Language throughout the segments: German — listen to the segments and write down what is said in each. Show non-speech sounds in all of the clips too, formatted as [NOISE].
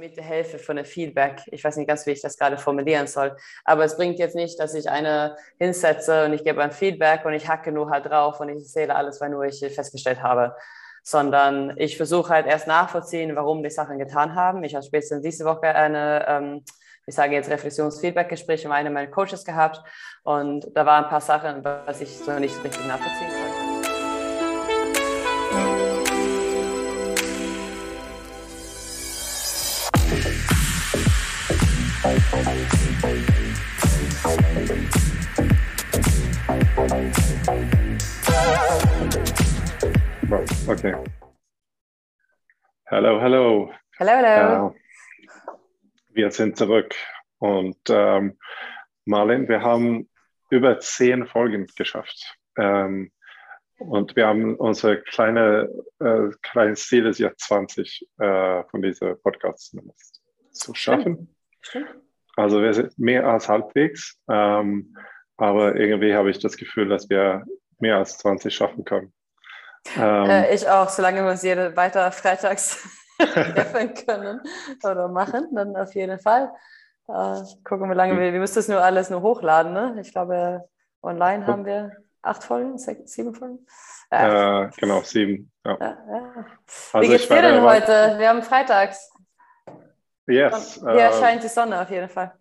mit der Hilfe von dem Feedback. Ich weiß nicht ganz, wie ich das gerade formulieren soll. Aber es bringt jetzt nicht, dass ich eine hinsetze und ich gebe ein Feedback und ich hacke nur halt drauf und ich erzähle alles, weil nur ich festgestellt habe. Sondern ich versuche halt erst nachvollziehen, warum die Sachen getan haben. Ich habe spätestens diese Woche eine, ähm, ich sage jetzt Reflexions-Feedback-Gespräch mit einem meiner Coaches gehabt. Und da waren ein paar Sachen, was ich so nicht richtig nachvollziehen konnte. Okay. Hallo, hallo. Hallo, hallo. Äh, wir sind zurück und ähm, Marlene, wir haben über zehn Folgen geschafft. Ähm, und wir haben unser kleine, äh, kleines Ziel ist jetzt 20 äh, von diesen Podcasts zu schaffen. Stimmt. Also wir sind mehr als halbwegs, ähm, aber irgendwie habe ich das Gefühl, dass wir mehr als 20 schaffen können. Ähm, äh, ich auch, solange wir uns jede weiter freitags [LAUGHS] treffen können oder machen, dann auf jeden Fall. Äh, gucken, wie lange wir, wir müssen das nur alles nur hochladen. Ne? Ich glaube, online haben wir acht Folgen, sechs, sieben Folgen. Äh, genau, sieben. Ja. Ja, ja. Also wie geht's dir denn heute? Wir haben freitags. Yes. Hier äh, scheint die Sonne auf jeden Fall.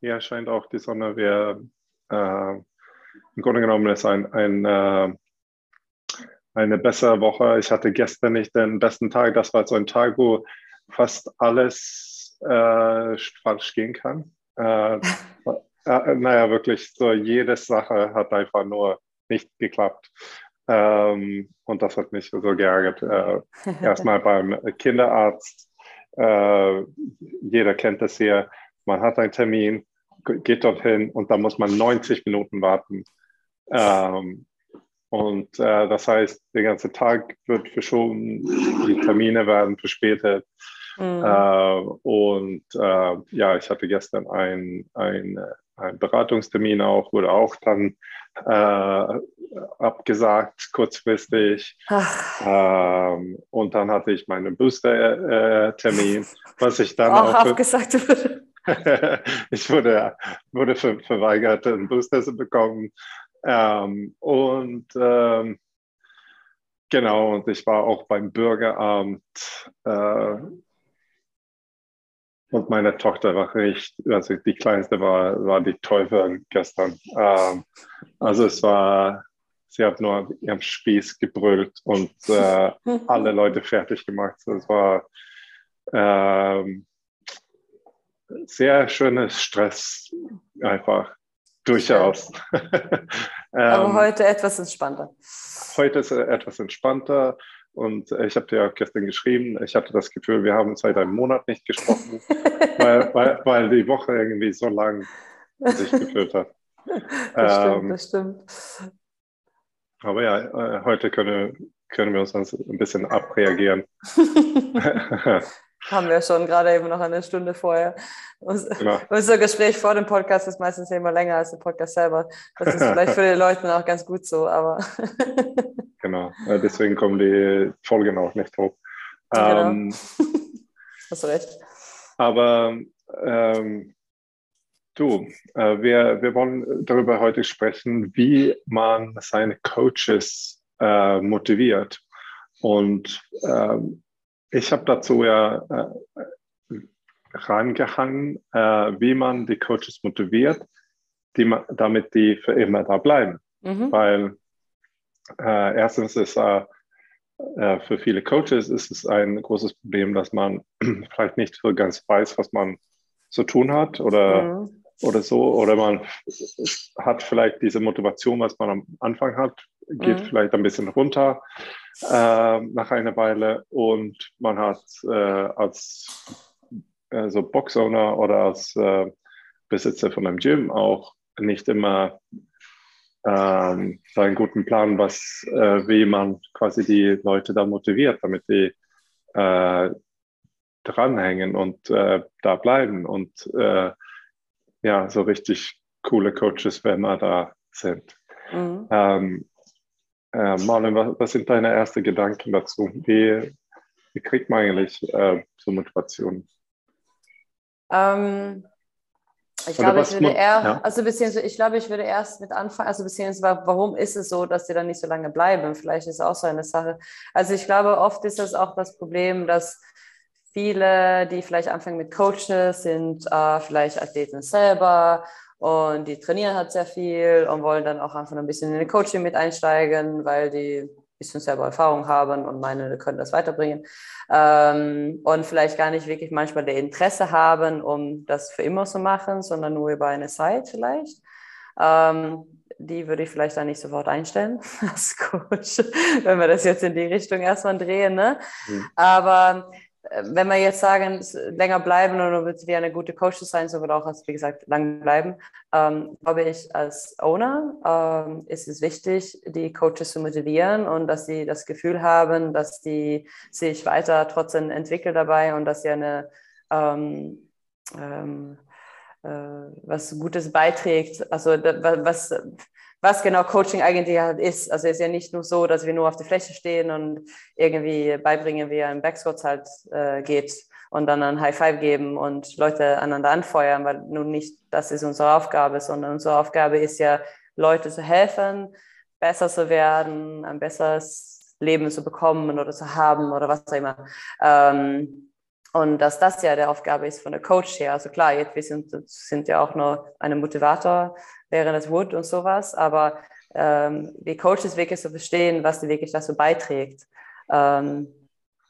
Hier scheint auch die Sonne. Wir, äh, Im Grunde genommen ist ein, ein äh, eine bessere Woche. Ich hatte gestern nicht den besten Tag. Das war so ein Tag, wo fast alles äh, falsch gehen kann. Äh, äh, naja, wirklich, so jede Sache hat einfach nur nicht geklappt. Ähm, und das hat mich so geärgert. Äh, [LAUGHS] erstmal beim Kinderarzt. Äh, jeder kennt das hier. Man hat einen Termin, geht dorthin und da muss man 90 Minuten warten. Ähm, und äh, das heißt, der ganze Tag wird verschoben, die Termine werden verspätet. Mhm. Äh, und äh, ja, ich hatte gestern einen ein Beratungstermin auch, wurde auch dann äh, abgesagt, kurzfristig. Ähm, und dann hatte ich meinen Booster-Termin, was ich dann auch, auch abgesagt wurde. [LAUGHS] ich wurde, wurde ver verweigert, einen Booster zu bekommen. Ähm, und ähm, genau, und ich war auch beim Bürgeramt äh, und meine Tochter war richtig, also die kleinste war, war die Teufel gestern. Ähm, also es war, sie hat nur ihren Spieß gebrüllt und äh, [LAUGHS] alle Leute fertig gemacht. Es war ähm, sehr schönes Stress einfach. Durchaus. [LAUGHS] Aber ähm, heute etwas entspannter. Heute ist etwas entspannter. Und ich habe dir auch gestern geschrieben, ich hatte das Gefühl, wir haben seit einem Monat nicht gesprochen, [LAUGHS] weil, weil, weil die Woche irgendwie so lang sich gefühlt hat. Das ähm, stimmt, das stimmt. Aber ja, äh, heute können, können wir uns ein bisschen abreagieren. [LAUGHS] haben wir schon gerade eben noch eine Stunde vorher. Genau. Unser Gespräch vor dem Podcast ist meistens immer länger als der Podcast selber. Das ist vielleicht für die Leute auch ganz gut so, aber. [LAUGHS] genau, deswegen kommen die Folgen auch nicht hoch. Genau. Ähm, [LAUGHS] Hast du recht. Aber ähm, du, äh, wir, wir wollen darüber heute sprechen, wie man seine Coaches äh, motiviert. Und ähm, ich habe dazu ja äh, rangehangen, äh, wie man die Coaches motiviert, die, damit die für immer da bleiben. Mhm. Weil äh, erstens ist äh, äh, für viele Coaches ist es ein großes Problem, dass man [CLEARS THROAT] vielleicht nicht so ganz weiß, was man zu tun hat oder, mhm. Oder so. Oder man hat vielleicht diese Motivation, was man am Anfang hat, geht mhm. vielleicht ein bisschen runter äh, nach einer Weile und man hat äh, als äh, so Boxowner oder als äh, Besitzer von einem Gym auch nicht immer ähm, einen guten Plan, was, äh, wie man quasi die Leute da motiviert, damit die äh, dranhängen und da bleiben und ja, so richtig coole Coaches, wenn wir da sind. Mhm. Ähm, äh, Marlon, was, was, sind deine ersten Gedanken dazu? Wie, wie kriegt man eigentlich äh, so Motivation? Ähm, ich glaube, ich würde eher, ja. also beziehungsweise, ich glaube, ich würde erst mit anfangen, also beziehungsweise, warum ist es so, dass sie dann nicht so lange bleiben? Vielleicht ist es auch so eine Sache. Also ich glaube, oft ist das auch das Problem, dass viele, die vielleicht anfangen mit Coaches, sind äh, vielleicht Athleten selber und die trainieren halt sehr viel und wollen dann auch einfach ein bisschen in den Coaching mit einsteigen, weil die bisschen selber Erfahrung haben und meinen, wir können das weiterbringen. Ähm, und vielleicht gar nicht wirklich manchmal der Interesse haben, um das für immer zu machen, sondern nur über eine Zeit vielleicht. Ähm, die würde ich vielleicht dann nicht sofort einstellen [LAUGHS] als Coach, wenn wir das jetzt in die Richtung erstmal drehen. Ne? Mhm. Aber wenn wir jetzt sagen, länger bleiben und du willst eine gute Coach sein, so wird auch, wie gesagt, lang bleiben, ähm, glaube ich, als Owner ähm, ist es wichtig, die Coaches zu motivieren und dass sie das Gefühl haben, dass die sich weiter trotzdem entwickeln dabei und dass sie eine ähm, ähm äh, was Gutes beiträgt. Also was was genau Coaching eigentlich halt ist. Also es ist ja nicht nur so, dass wir nur auf der Fläche stehen und irgendwie beibringen, wie ein Backsquat halt äh, geht und dann ein High Five geben und Leute aneinander anfeuern, weil nun nicht das ist unsere Aufgabe, sondern unsere Aufgabe ist ja, Leute zu helfen, besser zu werden, ein besseres Leben zu bekommen oder zu haben oder was auch immer. Ähm, und dass das ja der Aufgabe ist von der Coach her. Also klar, jetzt wir sind, sind ja auch nur eine Motivator, wäre das Wood und sowas, aber ähm, die Coaches wirklich zu verstehen, was sie wirklich dazu beiträgt. Ähm,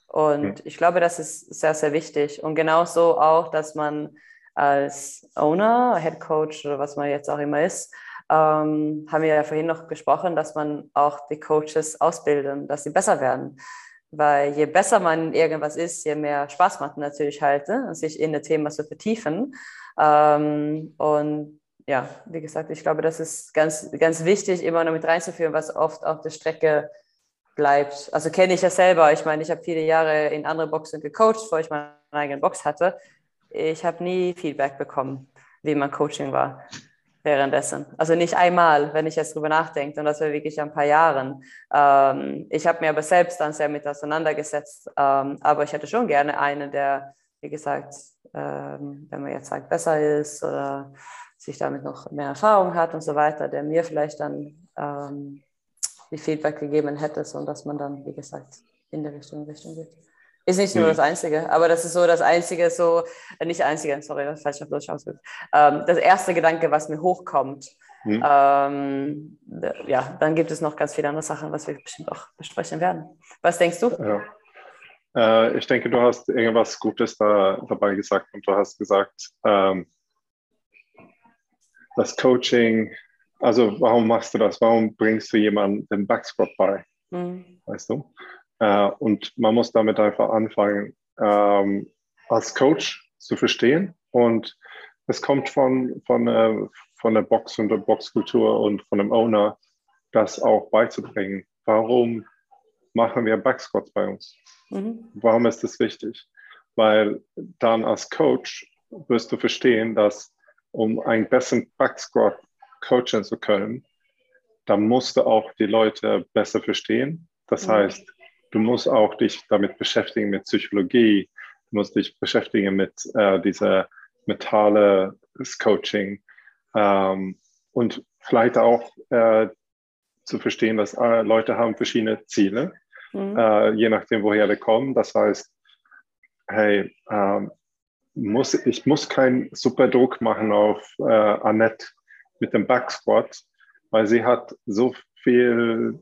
und ich glaube, das ist sehr, sehr wichtig. Und genauso auch, dass man als Owner, Head Coach oder was man jetzt auch immer ist, ähm, haben wir ja vorhin noch gesprochen, dass man auch die Coaches ausbilden, dass sie besser werden. Weil je besser man irgendwas ist, je mehr Spaß macht natürlich halt, ne? sich in das Thema zu vertiefen. Ähm, und ja, wie gesagt, ich glaube, das ist ganz, ganz wichtig, immer noch mit reinzuführen, was oft auf der Strecke bleibt. Also kenne ich ja selber. Ich meine, ich habe viele Jahre in andere Boxen gecoacht, bevor ich meine eigene Box hatte. Ich habe nie Feedback bekommen, wie mein Coaching war währenddessen. Also nicht einmal, wenn ich jetzt drüber nachdenke, und das war wirklich ein paar Jahren. Ähm, ich habe mir aber selbst dann sehr mit auseinandergesetzt, ähm, aber ich hätte schon gerne einen, der, wie gesagt, ähm, wenn man jetzt sagt, besser ist oder sich damit noch mehr Erfahrung hat und so weiter, der mir vielleicht dann ähm, die Feedback gegeben hätte, und dass man dann, wie gesagt, in der Richtung, Richtung geht. Ist nicht nur mhm. das Einzige, aber das ist so das Einzige, so, äh, nicht Einzige, sorry, das falsch auf Deutsch ausgedrückt. Ähm, das erste Gedanke, was mir hochkommt. Mhm. Ähm, ja, dann gibt es noch ganz viele andere Sachen, was wir bestimmt auch besprechen werden. Was denkst du? Ja. Äh, ich denke, du hast irgendwas Gutes da, dabei gesagt und du hast gesagt, ähm, das Coaching, also warum machst du das? Warum bringst du jemandem den Backsquat bei? Mhm. Weißt du? Äh, und man muss damit einfach anfangen, ähm, als Coach zu verstehen. Und es kommt von, von, äh, von der Box und der Boxkultur und von dem Owner, das auch beizubringen. Warum machen wir Backsquats bei uns? Mhm. Warum ist das wichtig? Weil dann als Coach wirst du verstehen, dass um einen besseren Backsquat coachen zu können, dann musst du auch die Leute besser verstehen. Das mhm. heißt, du musst auch dich damit beschäftigen mit Psychologie, du musst dich beschäftigen mit äh, dieser mentale Coaching ähm, und vielleicht auch äh, zu verstehen, dass äh, Leute haben verschiedene Ziele, mhm. Äh, je nachdem, woher die kommen. Das heißt, hey, ähm, muss, ich muss keinen super Druck machen auf äh, Annette mit dem Backsquat, weil sie hat so viel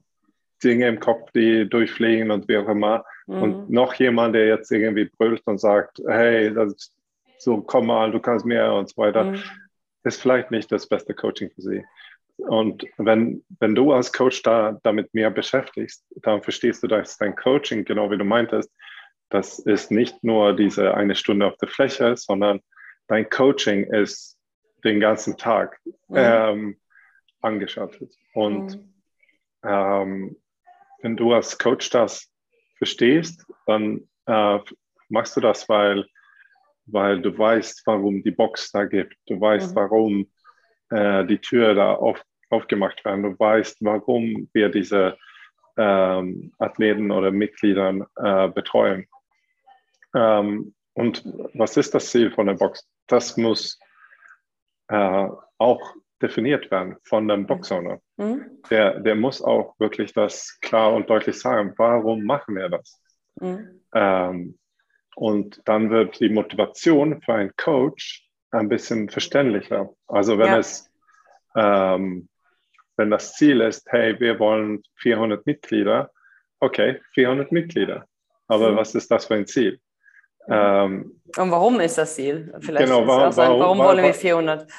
Dinge im Kopf, die durchfliegen und wie auch immer. Mhm. Und noch jemand, der jetzt irgendwie brüllt und sagt, hey, so komm mal, du kannst mehr und so weiter, mhm. ist vielleicht nicht das beste Coaching für sie. Und wenn, wenn du als Coach da damit mehr beschäftigst, dann verstehst du, dass dein Coaching, genau wie du meintest, das ist nicht nur diese eine Stunde auf der Fläche, sondern dein Coaching ist den ganzen Tag mhm. ähm, angeschaltet. Und mhm. ähm, wenn du als Coach das verstehst, dann äh, machst du das, weil, weil du weißt, warum die Box da gibt. Du weißt, mhm. warum äh, die Tür da auf, aufgemacht werden. Du weißt, warum wir diese ähm, Athleten oder Mitgliedern äh, betreuen. Ähm, und was ist das Ziel von der Box? Das muss äh, auch definiert werden von dem Boxowner. Mhm. Der, der muss auch wirklich das klar und deutlich sagen, warum machen wir das? Mhm. Ähm, und dann wird die Motivation für einen Coach ein bisschen verständlicher. Also wenn ja. es, ähm, wenn das Ziel ist, hey, wir wollen 400 Mitglieder, okay, 400 Mitglieder. Aber mhm. was ist das für ein Ziel? Ähm, Und warum ist das Ziel? Vielleicht genau, warum, warum, warum, wollen wir 400?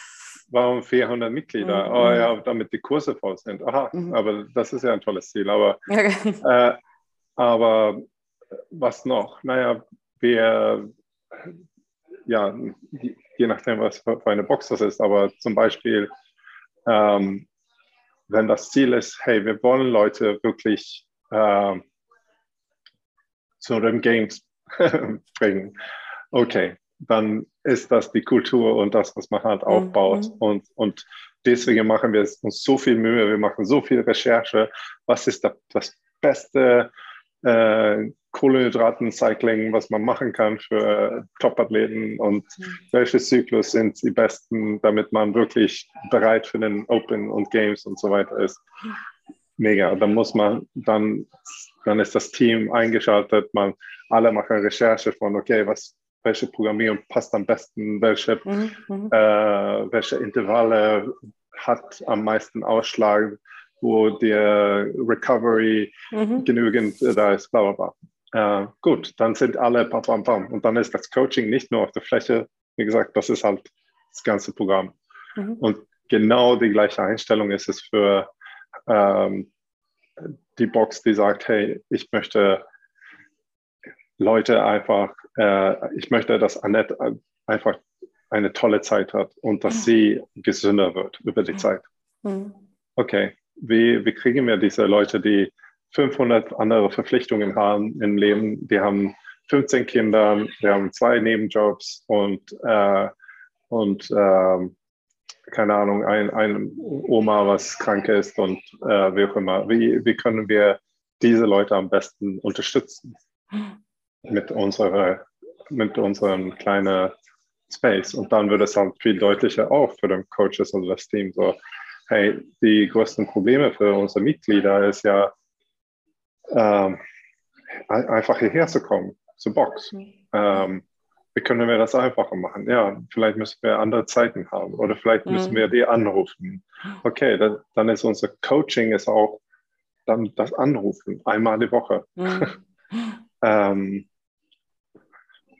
Warum 400 Mitglieder? Mhm. Oh ja, damit die Kurse voll sind. Aha, mhm. aber das ist ja ein tolles Ziel. Aber, äh, aber was noch? Naja, wir, ja, je nachdem, was für eine Box das ist, aber zum Beispiel, ähm, wenn das Ziel ist, hey, wir wollen Leute wirklich äh, zu den Games [LAUGHS] bringen. Okay, dann ist das die Kultur und das, was man halt mhm, aufbaut. Mhm. Und, und deswegen machen wir uns so viel Mühe, wir machen so viel Recherche. Was ist das beste äh, Kohlenhydraten-Cycling, was man machen kann für Top-Athleten und mhm. welche Zyklus sind die besten, damit man wirklich bereit für den Open und Games und so weiter ist. Mega. Dann muss man, dann, dann ist das Team eingeschaltet, man alle machen Recherche von, okay, was, welche Programmierung passt am besten, welche, mhm, mhm. äh, welche Intervalle hat am meisten Ausschlag, wo der Recovery mhm. genügend da ist, bla bla bla. Äh, gut, dann sind alle bam, bam, bam. Und dann ist das Coaching nicht nur auf der Fläche, wie gesagt, das ist halt das ganze Programm. Mhm. Und genau die gleiche Einstellung ist es für ähm, die Box, die sagt, hey, ich möchte Leute einfach, äh, ich möchte, dass Annette einfach eine tolle Zeit hat und dass sie gesünder wird über die Zeit. Okay, wie, wie kriegen wir diese Leute, die 500 andere Verpflichtungen haben im Leben, die haben 15 Kinder, die haben zwei Nebenjobs und, äh, und äh, keine Ahnung, ein, ein Oma, was krank ist und äh, wie auch immer. Wie, wie können wir diese Leute am besten unterstützen? mit unserer, mit unserem kleinen Space. Und dann wird es halt viel deutlicher auch für den Coaches und das Team so, hey, die größten Probleme für unsere Mitglieder ist ja, ähm, einfach hierher zu kommen, zur Box. Mhm. Ähm, wie können wir das einfacher machen? Ja, vielleicht müssen wir andere Zeiten haben oder vielleicht müssen mhm. wir die anrufen. Okay, dann, dann ist unser Coaching ist auch dann das Anrufen einmal die Woche. Mhm. [LAUGHS] ähm,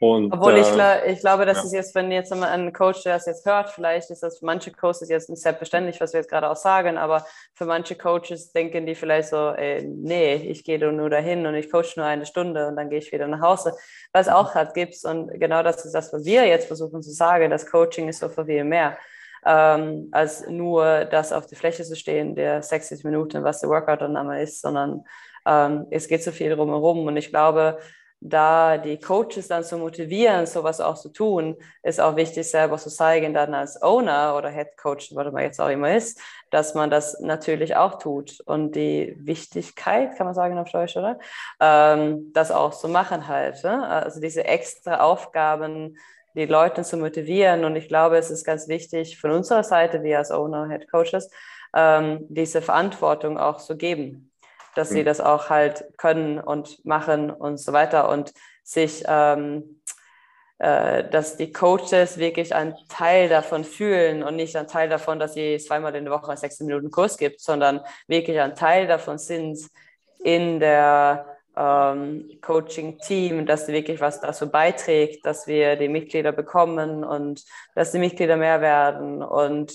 und, Obwohl ich, äh, ich glaube, das ja. ist jetzt, wenn jetzt ein Coach, der das jetzt hört, vielleicht ist das für manche Coaches jetzt nicht selbstverständlich, was wir jetzt gerade auch sagen, aber für manche Coaches denken die vielleicht so, ey, nee, ich gehe nur dahin und ich coach nur eine Stunde und dann gehe ich wieder nach Hause, was auch halt gibt. Und genau das ist das, was wir jetzt versuchen zu sagen, das Coaching ist so für viel mehr. Ähm, als nur das auf die Fläche zu stehen, der 60 Minuten, was der Workout dann einmal ist, sondern ähm, es geht so viel drumherum. Und ich glaube, da die Coaches dann zu motivieren, sowas auch zu tun, ist auch wichtig, selber zu zeigen, dann als Owner oder Head Coach, was man jetzt auch immer ist, dass man das natürlich auch tut. Und die Wichtigkeit, kann man sagen auf Deutsch, oder? Ähm, das auch zu machen halt. Ne? Also diese extra Aufgaben, die Leute zu motivieren. Und ich glaube, es ist ganz wichtig von unserer Seite, wir als Owner, Head Coaches, ähm, diese Verantwortung auch zu geben dass sie mhm. das auch halt können und machen und so weiter und sich, ähm, äh, dass die Coaches wirklich einen Teil davon fühlen und nicht einen Teil davon, dass sie zweimal in der Woche einen 16 Minuten Kurs gibt, sondern wirklich ein Teil davon sind in der ähm, Coaching-Team, dass wirklich was dazu beiträgt, dass wir die Mitglieder bekommen und dass die Mitglieder mehr werden und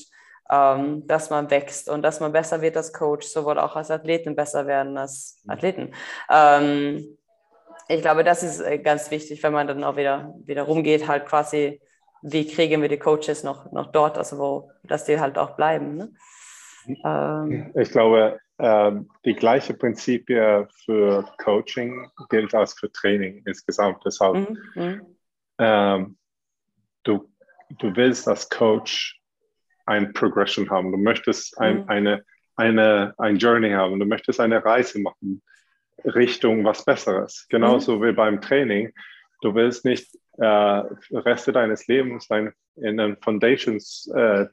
ähm, dass man wächst und dass man besser wird als Coach, sowohl auch als Athleten besser werden als mhm. Athleten. Ähm, ich glaube, das ist äh, ganz wichtig, wenn man dann auch wieder, wieder rumgeht, halt quasi, wie kriegen wir die Coaches noch, noch dort, also wo, dass die halt auch bleiben. Ne? Ähm, ich glaube, äh, die gleiche Prinzipien für Coaching gilt als für Training insgesamt. Deshalb, mhm. mhm. ähm, du, du willst als Coach ein Progression haben, du möchtest ein, mhm. eine, eine, ein Journey haben, du möchtest eine Reise machen Richtung was Besseres. Genauso mhm. wie beim Training. Du willst nicht äh, Reste deines Lebens dein, in einem Foundations äh,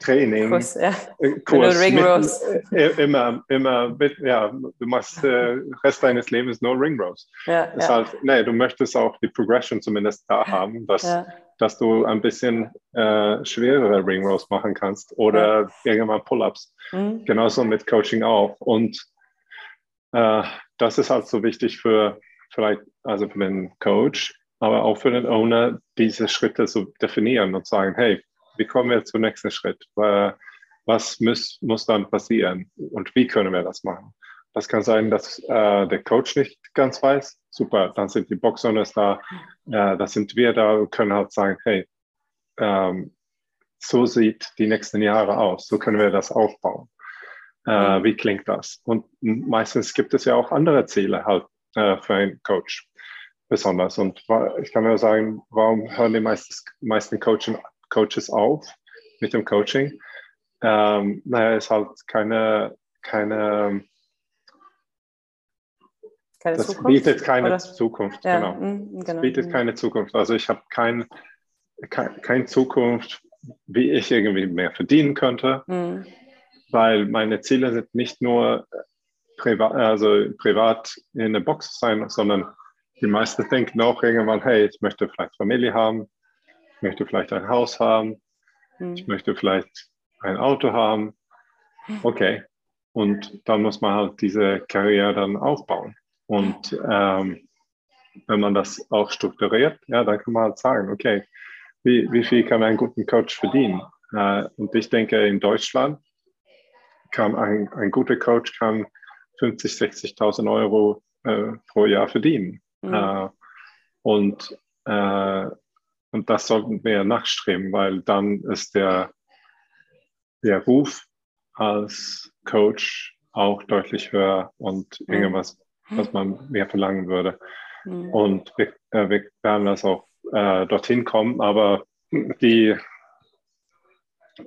Training, Kurs, ja. Äh, Kurs mit, äh, immer, immer, mit, ja, du machst äh, Rest deines Lebens nur Ring Rose. Ja, ja. Halt, nee, du möchtest auch die Progression zumindest da haben, dass, ja. dass du ein bisschen äh, schwerere Ring Rose machen kannst oder irgendwann Pull-Ups. Mhm. Genauso mit Coaching auch. Und äh, das ist halt so wichtig für vielleicht, also für den Coach, aber auch für den Owner, diese Schritte zu definieren und sagen, hey, wie kommen wir zum nächsten Schritt? Was muss, muss dann passieren und wie können wir das machen? Das kann sein, dass äh, der Coach nicht ganz weiß. Super, dann sind die Boxowners da, äh, da sind wir da und können halt sagen, hey, ähm, so sieht die nächsten Jahre aus, so können wir das aufbauen. Äh, mhm. wie klingt das? Und meistens gibt es ja auch andere Ziele halt äh, für einen Coach besonders. Und ich kann mir sagen, warum hören die meisten, meisten Coachen Coaches auf mit dem Coaching. Ähm, naja, ist halt keine, keine, keine das Zukunft, bietet keine oder? Zukunft, ja, genau. Mh, genau. bietet mh. keine Zukunft. Also ich habe kein, kein, keine Zukunft, wie ich irgendwie mehr verdienen könnte, mhm. weil meine Ziele sind nicht nur privat, also privat in der Box sein, sondern die meisten denken auch irgendwann, hey, ich möchte vielleicht Familie haben, ich möchte vielleicht ein Haus haben, hm. ich möchte vielleicht ein Auto haben. Okay. Und dann muss man halt diese Karriere dann aufbauen. Und ähm, wenn man das auch strukturiert, ja, dann kann man halt sagen, okay, wie, wie viel kann ein guter Coach verdienen? Äh, und ich denke, in Deutschland kann ein, ein guter Coach kann 50, 60.000 Euro äh, pro Jahr verdienen. Mhm. Äh, und äh, und das sollten wir nachstreben, weil dann ist der, der Ruf als Coach auch deutlich höher und mhm. irgendwas, was man mehr verlangen würde. Mhm. Und wir, äh, wir, werden das auch äh, dorthin kommen, aber die,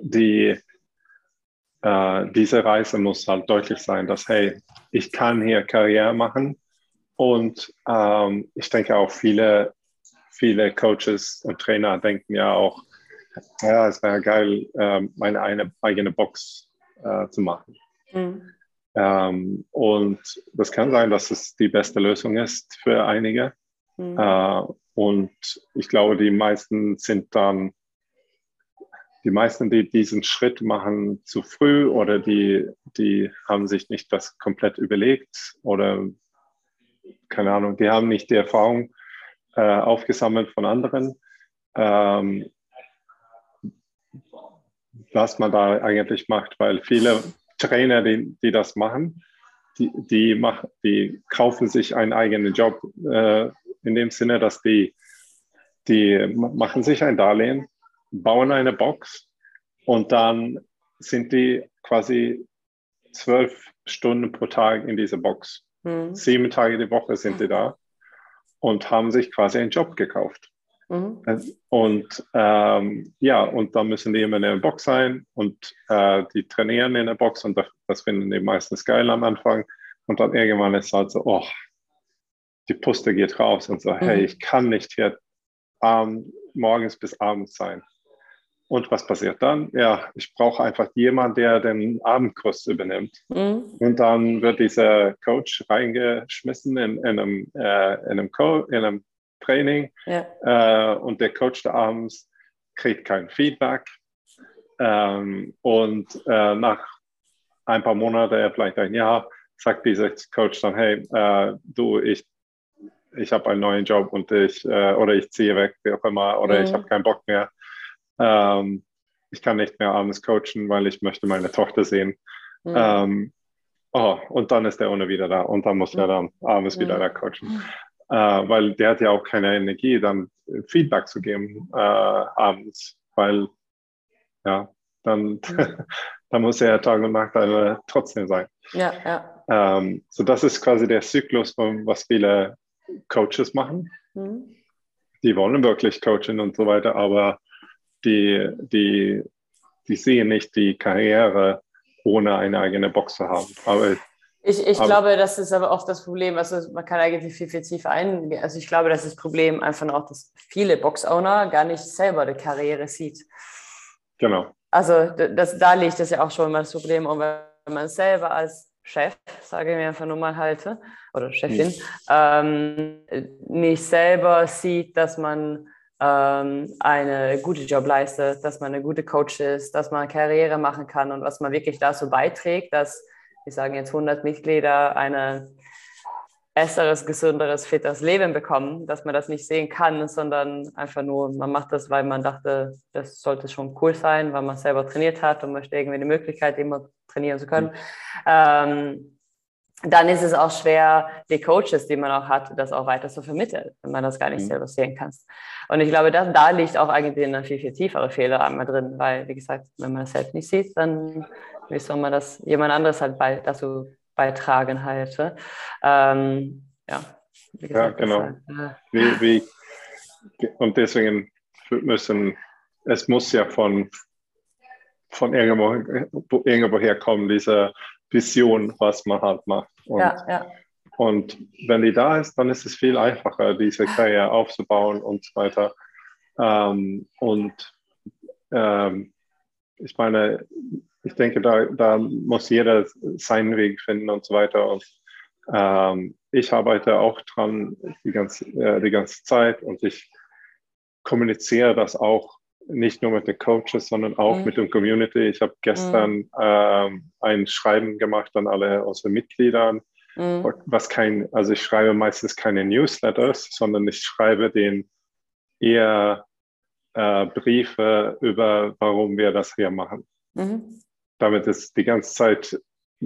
die, äh, diese Reise muss halt deutlich sein, dass, hey, ich kann hier Karriere machen und ähm, ich denke auch viele viele Coaches und Trainer denken ja auch, ja, es wäre geil, ähm, meine eine, eigene Box äh, zu machen. Mhm. Ähm, und das kann sein, dass es die beste Lösung ist für einige. Mhm. Äh, und ich glaube, die meisten sind dann, die meisten, die diesen Schritt machen, zu früh oder die, die haben sich nicht das komplett überlegt oder keine Ahnung, die haben nicht die Erfahrung, äh, aufgesammelt von anderen. Ähm, was man da eigentlich macht, weil viele Trainer, die, die das machen, die, die, mach, die kaufen sich einen eigenen Job äh, in dem Sinne, dass die, die machen sich ein Darlehen, bauen eine Box und dann sind die quasi zwölf Stunden pro Tag in dieser Box. Mhm. Sieben Tage die Woche sind die da und haben sich quasi einen Job gekauft. Mhm. Und ähm, ja, und dann müssen die immer in der Box sein und äh, die trainieren in der Box und das, das, finden die meistens geil am Anfang. Und dann irgendwann ist es halt so, oh, die Puste geht raus und so, mhm. hey, ich kann nicht hier ähm, morgens bis abends sein. Und was passiert dann? Ja, ich brauche einfach jemanden, der den Abendkurs übernimmt. Mhm. Und dann wird dieser Coach reingeschmissen in, in einem, äh, in, einem Co in einem Training. Ja. Äh, und der Coach da abends kriegt kein Feedback. Ähm, und äh, nach ein paar Monaten, vielleicht ein Jahr, sagt dieser Coach dann, hey, äh, du, ich, ich habe einen neuen Job und ich, äh, oder ich ziehe weg, wie auch immer, oder mhm. ich habe keinen Bock mehr ähm, ich kann nicht mehr abends coachen, weil ich möchte meine Tochter sehen. Mhm. Ähm, oh, und dann ist der ohne wieder da und dann muss mhm. er dann abends mhm. wieder da coachen. Äh, weil der hat ja auch keine Energie, dann Feedback zu geben äh, abends, weil ja, dann, [LAUGHS] dann muss er Tag und Nacht also trotzdem sein. Ja, ja. Ähm, so das ist quasi der Zyklus, von was viele Coaches machen. Mhm. Die wollen wirklich coachen und so weiter, aber die, die, die sehen nicht die Karriere ohne eine eigene Box zu haben. Aber Ich, ich glaube, das ist aber auch das Problem. Also man kann eigentlich viel, viel tiefer eingehen. Also ich glaube, das ist das Problem einfach auch, dass viele Box-Owner gar nicht selber die Karriere sieht. Genau. Also das, da liegt das ja auch schon mal das Problem. Und wenn man selber als Chef, sage ich mir einfach nur mal halte, oder Chefin, mhm. ähm, nicht selber sieht, dass man ähm, einen guten Job leistet, dass man eine gute Coach ist, dass man Karriere machen kann und was man wirklich dazu beiträgt, dass wir sagen jetzt 100 Mitglieder, ein besseres, gesünderes, fitteres Leben bekommen, dass man das nicht sehen kann, sondern einfach nur, man macht das, weil man dachte, das sollte schon cool sein, weil man selber trainiert hat und möchte irgendwie die Möglichkeit, immer trainieren zu können. Ähm, dann ist es auch schwer, die Coaches, die man auch hat, das auch weiter zu vermitteln, wenn man das gar nicht mhm. selber sehen kann. Und ich glaube, das, da liegt auch eigentlich ein viel, viel tiefere Fehler einmal drin, weil, wie gesagt, wenn man das selbst nicht sieht, dann wie soll man das jemand anderes halt bei, dazu beitragen halt. Ähm, ja, gesagt, ja, genau. Halt, äh, wie, wie, und deswegen müssen, es muss ja von, von irgendwo, irgendwo herkommen, diese Vision, was man halt macht. Und, ja, ja. und wenn die da ist, dann ist es viel einfacher, diese Karriere aufzubauen und so weiter. Ähm, und ähm, ich meine, ich denke, da, da muss jeder seinen Weg finden und so weiter. Und ähm, ich arbeite auch dran die ganze, äh, die ganze Zeit und ich kommuniziere das auch nicht nur mit den Coaches, sondern auch mhm. mit der Community. Ich habe gestern mhm. ähm, ein Schreiben gemacht an alle unsere Mitglieder, mhm. was kein, also ich schreibe meistens keine Newsletters, sondern ich schreibe den eher äh, Briefe über, warum wir das hier machen. Mhm damit es die ganze Zeit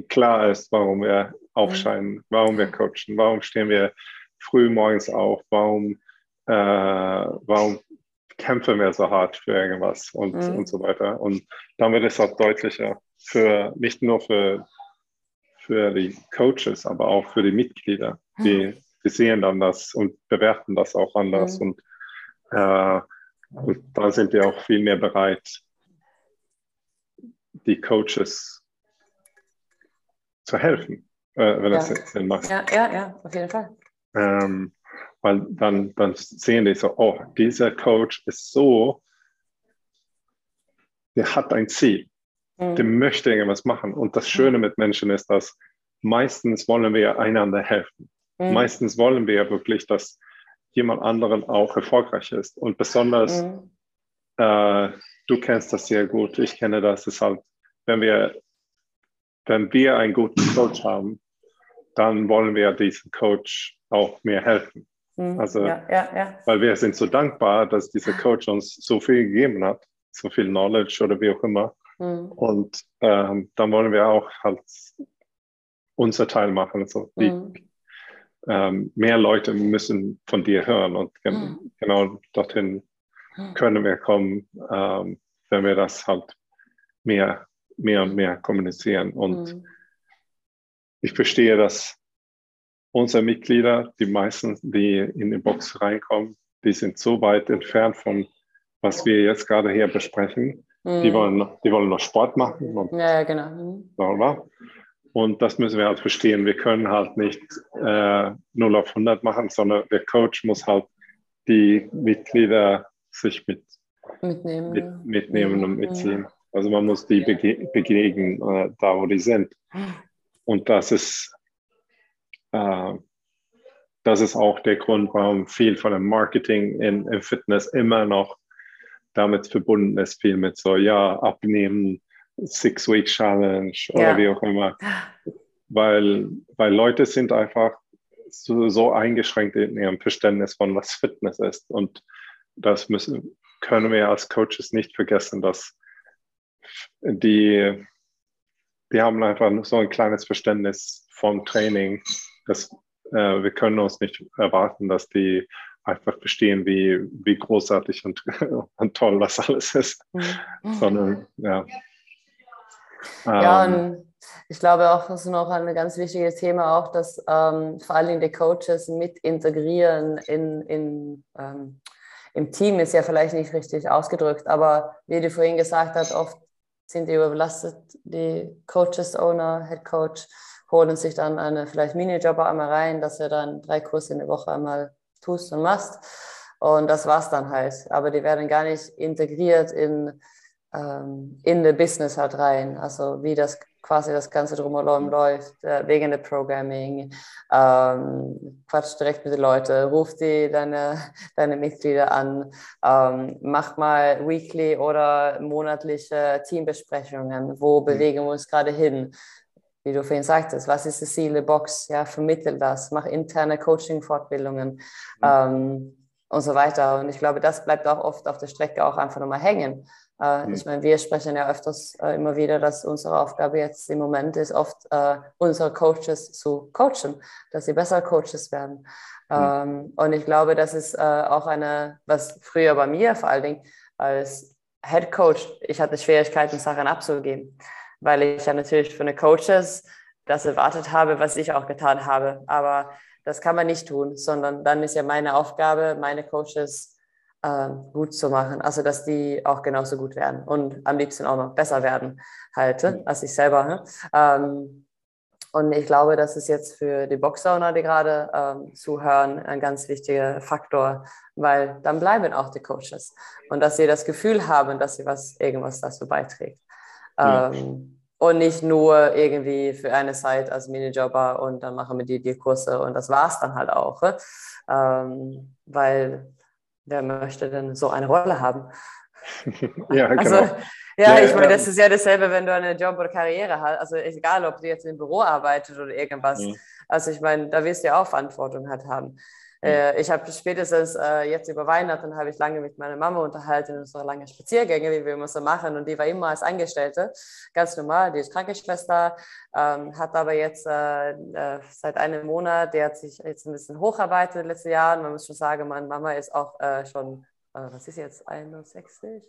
klar ist, warum wir aufscheinen, mhm. warum wir coachen, warum stehen wir früh morgens auf, warum, äh, warum kämpfen wir so hart für irgendwas und, mhm. und so weiter. Und dann wird es auch deutlicher für nicht nur für, für die Coaches, aber auch für die Mitglieder. Die, mhm. die sehen dann das und bewerten das auch anders. Mhm. Und, äh, und da sind wir auch viel mehr bereit, die Coaches zu helfen, äh, wenn ja. das Sinn macht. Ja, ja, ja, auf jeden Fall. Ähm, weil dann, dann sehen die so, oh, dieser Coach ist so, der hat ein Ziel, mhm. der möchte irgendwas machen. Und das Schöne mhm. mit Menschen ist, dass meistens wollen wir einander helfen. Mhm. Meistens wollen wir wirklich, dass jemand anderen auch erfolgreich ist. Und besonders, mhm. äh, du kennst das sehr gut, ich kenne das, ist halt wenn wir, wenn wir einen guten Coach haben, dann wollen wir diesem Coach auch mehr helfen. Mhm. Also, ja, ja, ja. weil wir sind so dankbar, dass dieser Coach uns so viel gegeben hat, so viel Knowledge oder wie auch immer. Mhm. Und ähm, dann wollen wir auch halt unser Teil machen. So die, mhm. ähm, mehr Leute müssen von dir hören und mhm. genau dorthin mhm. können wir kommen, ähm, wenn wir das halt mehr mehr und mehr kommunizieren. Und ich verstehe, dass unsere Mitglieder, die meisten, die in die Box reinkommen, die sind so weit entfernt von, was wir jetzt gerade hier besprechen. Mhm. Die, wollen, die wollen noch Sport machen. Und ja, genau. Mhm. Und das müssen wir halt verstehen. Wir können halt nicht äh, 0 auf 100 machen, sondern der Coach muss halt die Mitglieder sich mit, mitnehmen, mit, mitnehmen und mhm. mitziehen. Also man muss die bege begegnen, äh, da wo die sind. Und das ist, äh, das ist auch der Grund, warum viel von dem Marketing in, in Fitness immer noch damit verbunden ist, viel mit so, ja, abnehmen, Six-Week-Challenge oder ja. wie auch immer. Weil, weil Leute sind einfach so, so eingeschränkt in ihrem Verständnis von, was Fitness ist. Und das müssen, können wir als Coaches nicht vergessen, dass die, die haben einfach so ein kleines Verständnis vom Training, dass äh, wir können uns nicht erwarten, dass die einfach verstehen, wie, wie großartig und, [LAUGHS] und toll das alles ist, mhm. sondern ja. Ja, ähm, und ich glaube auch, das ist noch ein ganz wichtiges Thema, auch, dass ähm, vor allem die Coaches mit integrieren in, in ähm, im Team ist ja vielleicht nicht richtig ausgedrückt, aber wie du vorhin gesagt hast, oft sind die überlastet, die Coaches, Owner, Head Coach, holen sich dann eine vielleicht Minijobber einmal rein, dass er dann drei Kurse in der Woche einmal tust und machst. Und das war's dann halt. Aber die werden gar nicht integriert in, ähm, in the Business halt rein. Also wie das quasi das Ganze drumherum läuft, äh, wegen der Programming, ähm, quatsch direkt mit den Leuten, ruf die deine, [LAUGHS] deine Mitglieder an, ähm, mach mal weekly oder monatliche Teambesprechungen, wo mhm. bewegen wir uns gerade hin, wie du vorhin sagtest, was ist das Ziel der Box, ja, vermittel das, mach interne Coaching-Fortbildungen mhm. ähm, und so weiter. Und ich glaube, das bleibt auch oft auf der Strecke auch einfach nochmal hängen. Äh, mhm. Ich meine, wir sprechen ja öfters äh, immer wieder, dass unsere Aufgabe jetzt im Moment ist, oft äh, unsere Coaches zu coachen, dass sie besser Coaches werden. Mhm. Ähm, und ich glaube, das ist äh, auch eine, was früher bei mir vor allen Dingen als Head Coach, ich hatte Schwierigkeiten, Sachen abzugeben weil ich ja natürlich von den Coaches das erwartet habe, was ich auch getan habe. Aber das kann man nicht tun, sondern dann ist ja meine Aufgabe, meine Coaches äh, gut zu machen. Also, dass die auch genauso gut werden und am liebsten auch noch besser werden, halt, mhm. als ich selber. Ne? Ähm, und ich glaube, das ist jetzt für die Boxowner, die gerade ähm, zuhören, ein ganz wichtiger Faktor, weil dann bleiben auch die Coaches und dass sie das Gefühl haben, dass sie was irgendwas dazu beiträgt. Ähm, und nicht nur irgendwie für eine Zeit als Minijobber und dann machen wir die, die Kurse und das war es dann halt auch. Ne? Ähm, weil wer möchte denn so eine Rolle haben? [LAUGHS] ja, genau. Also, ja, ja, ich meine, das ist ja dasselbe, wenn du eine Job oder Karriere hast. Also egal, ob du jetzt im Büro arbeitest oder irgendwas. Mhm. Also ich meine, da wirst du ja auch Verantwortung halt haben. Äh, ich habe spätestens äh, jetzt über Weihnachten habe ich lange mit meiner Mama unterhalten, unsere lange Spaziergänge, wie wir immer so machen. Und die war immer als Angestellte, ganz normal. Die ist Krankenschwester, ähm, hat aber jetzt äh, äh, seit einem Monat, der hat sich jetzt ein bisschen hocharbeitet letzte Jahr. Man muss schon sagen, meine Mama ist auch äh, schon, äh, was ist jetzt, 61?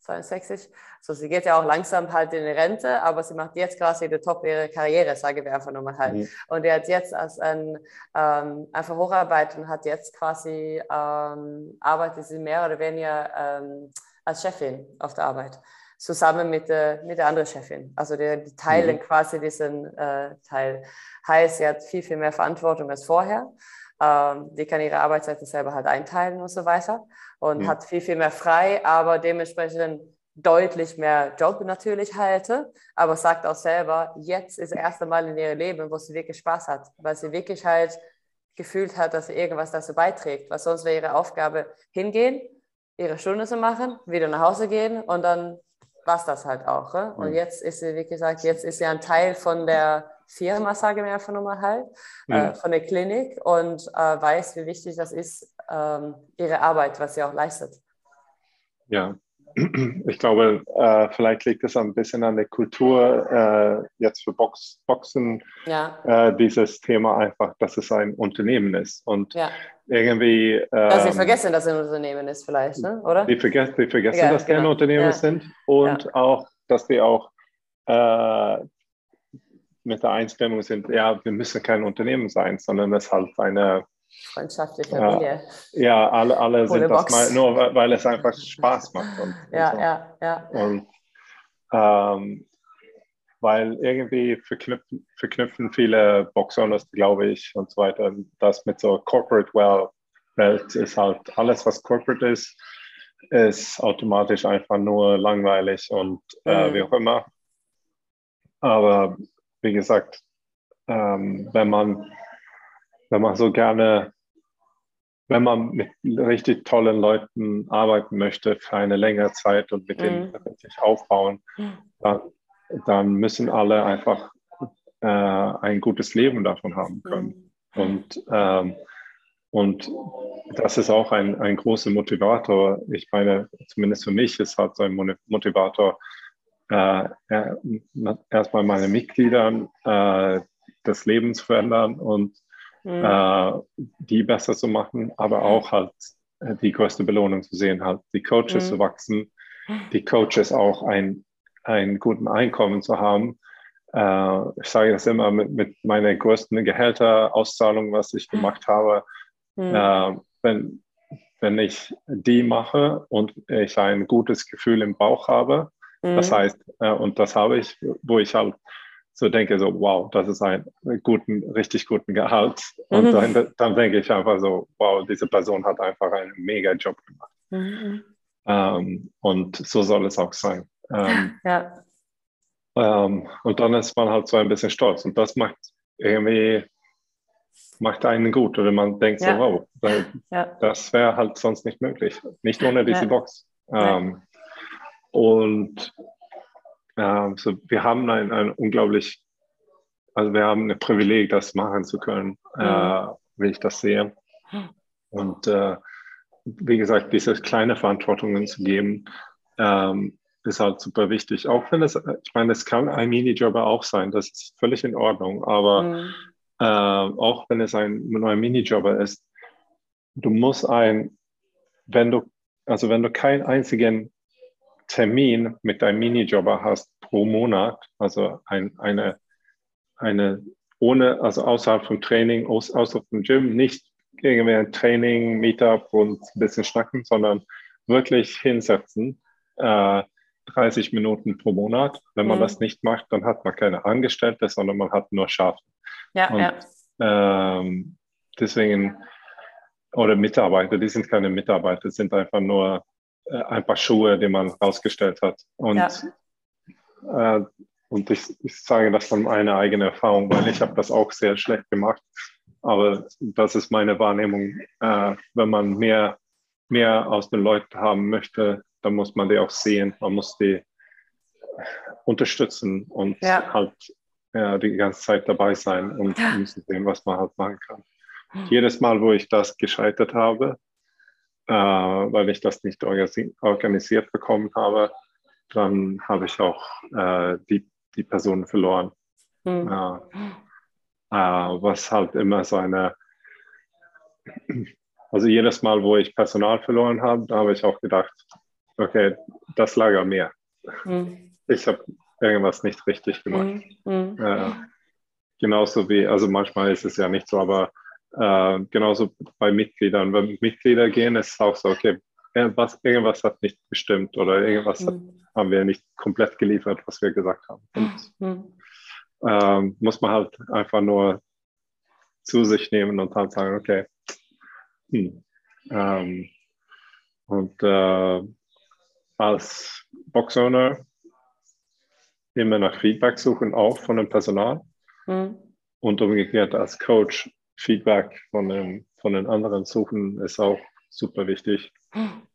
62. So, sie geht ja auch langsam halt in die Rente, aber sie macht jetzt quasi die Top ihre Karriere, sage wir einfach nochmal halt. Mhm. Und er hat jetzt als ein ähm, einfach hocharbeitet und hat jetzt quasi ähm, arbeitet sie mehr oder weniger ähm, als Chefin auf der Arbeit zusammen mit der, mit der anderen Chefin. Also die, die teilen mhm. quasi diesen äh, Teil. Heißt, sie hat viel, viel mehr Verantwortung als vorher. Ähm, die kann ihre Arbeitszeiten selber halt einteilen und so weiter und ja. hat viel, viel mehr frei, aber dementsprechend deutlich mehr Job natürlich halte, aber sagt auch selber, jetzt ist das erste Mal in ihrem Leben, wo sie wirklich Spaß hat, weil sie wirklich halt gefühlt hat, dass sie irgendwas dazu beiträgt, weil sonst wäre ihre Aufgabe hingehen, ihre Stunde zu machen, wieder nach Hause gehen und dann war es das halt auch. Ne? Und jetzt ist sie, wie gesagt, jetzt ist sie ein Teil von der Firma, sage ich mir einfach nochmal halt, mhm. äh, von der Klinik und äh, weiß, wie wichtig das ist, ähm, ihre Arbeit, was sie auch leistet. Ja, [CLEARS THROAT] ich glaube, äh, vielleicht liegt es ein bisschen an der Kultur äh, jetzt für Box, Boxen, ja. äh, dieses Thema einfach, dass es ein Unternehmen ist und ja. irgendwie. Ähm, dass sie vergessen, dass es ein Unternehmen ist, vielleicht, ne? oder? Die vergessen, die vergessen ja, dass genau. keine Unternehmen ja. sind und auch, dass die auch äh, mit der Einstellung sind, ja, wir müssen kein Unternehmen sein, sondern es ist halt eine freundschaftliche Familie. Ja, alle, alle sind Box. das mal, nur weil, weil, es einfach Spaß macht. Und, [LAUGHS] ja, und so. ja, ja. Und ähm, weil irgendwie verknüpfen, verknüpfen viele Boxowners, glaube ich, und so weiter, das mit so Corporate Welt ist halt alles, was Corporate ist, ist automatisch einfach nur langweilig und äh, mhm. wie auch immer. Aber wie gesagt, ähm, wenn man wenn man so gerne, wenn man mit richtig tollen Leuten arbeiten möchte für eine längere Zeit und mit denen mhm. sich aufbauen, dann, dann, müssen alle einfach äh, ein gutes Leben davon haben können. Mhm. Und, ähm, und das ist auch ein, ein großer Motivator. Ich meine, zumindest für mich ist halt so ein Motivator, äh, erstmal meine Mitglieder äh, des Lebens verändern und mhm. äh, die besser zu machen, aber auch halt äh, die größte Belohnung zu sehen, halt die Coaches mhm. zu wachsen, die Coaches auch ein, einen guten Einkommen zu haben. Äh, ich sage das immer mit, mit meiner größten Gehälterauszahlung, was ich gemacht habe. Mhm. Äh, wenn, wenn ich die mache und ich ein gutes Gefühl im Bauch habe, das mhm. heißt, äh, und das habe ich, wo ich halt so denke so, wow, das ist ein guten, richtig guten Gehalt. Und mhm. dann, dann, denke ich einfach so, wow, diese Person hat einfach einen mega Job gemacht. Mhm. Ähm, und so soll es auch sein. Ähm, [LAUGHS] ja. Ähm, und dann ist man halt so ein bisschen stolz. Und das macht irgendwie, macht einen gut. Oder man denkt ja. so, wow, das, ja. das wäre halt sonst nicht möglich. Nicht ohne diese Box. Ähm, und ähm, so, wir haben ein, ein unglaublich, also wir haben ein Privileg, das machen zu können, mhm. äh, wie ich das sehe. Und äh, wie gesagt, diese kleine Verantwortungen zu geben, ähm, ist halt super wichtig. Auch wenn es, ich meine, es kann ein Minijobber auch sein, das ist völlig in Ordnung, aber mhm. äh, auch wenn es ein neuer Minijobber ist, du musst ein, wenn du, also wenn du keinen einzigen Termin mit deinem Minijobber hast pro Monat, also ein, eine, eine ohne, also außerhalb vom Training, aus, außerhalb vom Gym, nicht irgendwie ein Training, Meetup und ein bisschen schnacken, sondern wirklich hinsetzen, äh, 30 Minuten pro Monat. Wenn man mhm. das nicht macht, dann hat man keine Angestellte, sondern man hat nur Schafe. Ja, und, ja. Ähm, deswegen, oder Mitarbeiter, die sind keine Mitarbeiter, sind einfach nur ein paar Schuhe, die man rausgestellt hat. Und, ja. äh, und ich, ich sage das von meiner eigenen Erfahrung, weil ich habe das auch sehr schlecht gemacht. Aber das ist meine Wahrnehmung. Äh, wenn man mehr, mehr aus den Leuten haben möchte, dann muss man die auch sehen. Man muss die unterstützen und ja. halt ja, die ganze Zeit dabei sein und ja. sehen, was man halt machen kann. Jedes Mal, wo ich das gescheitert habe, äh, weil ich das nicht organisiert bekommen habe, dann habe ich auch äh, die, die Person verloren. Mhm. Äh, was halt immer so eine, also jedes Mal, wo ich Personal verloren habe, da habe ich auch gedacht, okay, das lag an mir. Mhm. Ich habe irgendwas nicht richtig gemacht. Mhm. Genauso wie, also manchmal ist es ja nicht so, aber äh, genauso bei Mitgliedern. Wenn Mitglieder gehen, ist es auch so, okay, irgendwas, irgendwas hat nicht gestimmt oder irgendwas hat, mhm. haben wir nicht komplett geliefert, was wir gesagt haben. Und mhm. ähm, muss man halt einfach nur zu sich nehmen und dann sagen, okay, hm, ähm, und äh, als Boxowner immer nach Feedback suchen, auch von dem Personal. Mhm. Und umgekehrt als Coach Feedback von den, von den anderen suchen, ist auch super wichtig. Mhm.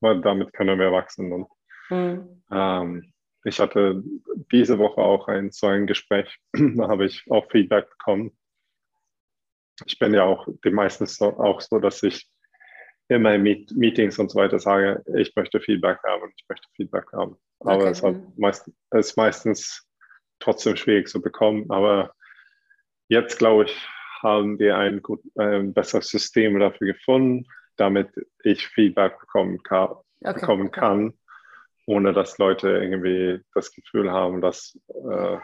Weil damit können wir wachsen. Und, mhm. ähm, ich hatte diese Woche auch ein, so ein Gespräch, [CLEARS THROAT] da habe ich auch Feedback bekommen. Ich bin ja auch die meistens so, auch so, dass ich immer in Meetings und so weiter sage, ich möchte Feedback haben und ich möchte Feedback haben. Aber okay. es, hat meist, es ist meistens trotzdem schwierig zu bekommen. Aber jetzt, glaube ich, haben wir ein, gut, ein besseres System dafür gefunden, damit ich Feedback bekommen kann, okay. bekommen kann ohne dass Leute irgendwie das Gefühl haben, dass, äh,